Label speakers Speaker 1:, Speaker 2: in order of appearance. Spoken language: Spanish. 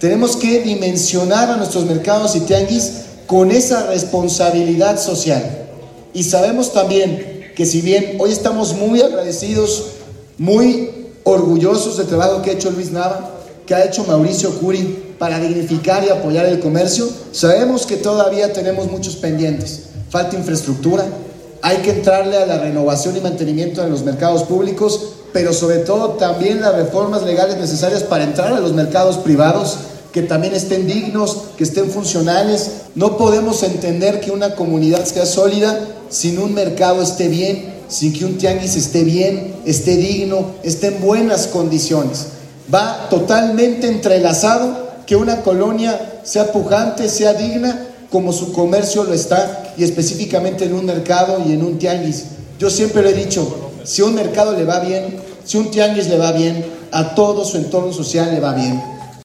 Speaker 1: Tenemos que dimensionar a nuestros mercados y tianguis con esa responsabilidad social. Y sabemos también que si bien hoy estamos muy agradecidos, muy orgullosos del trabajo que ha hecho Luis Nava, que ha hecho Mauricio Curi para dignificar y apoyar el comercio, sabemos que todavía tenemos muchos pendientes. Falta infraestructura, hay que entrarle a la renovación y mantenimiento de los mercados públicos, pero sobre todo también las reformas legales necesarias para entrar a los mercados privados que también estén dignos, que estén funcionales. No podemos entender que una comunidad sea sólida sin un mercado esté bien, sin que un tianguis esté bien, esté digno, esté en buenas condiciones. Va totalmente entrelazado que una colonia sea pujante, sea digna, como su comercio lo está, y específicamente en un mercado y en un tianguis. Yo siempre le he dicho, si un mercado le va bien, si un tianguis le va bien, a todo su entorno social le va bien.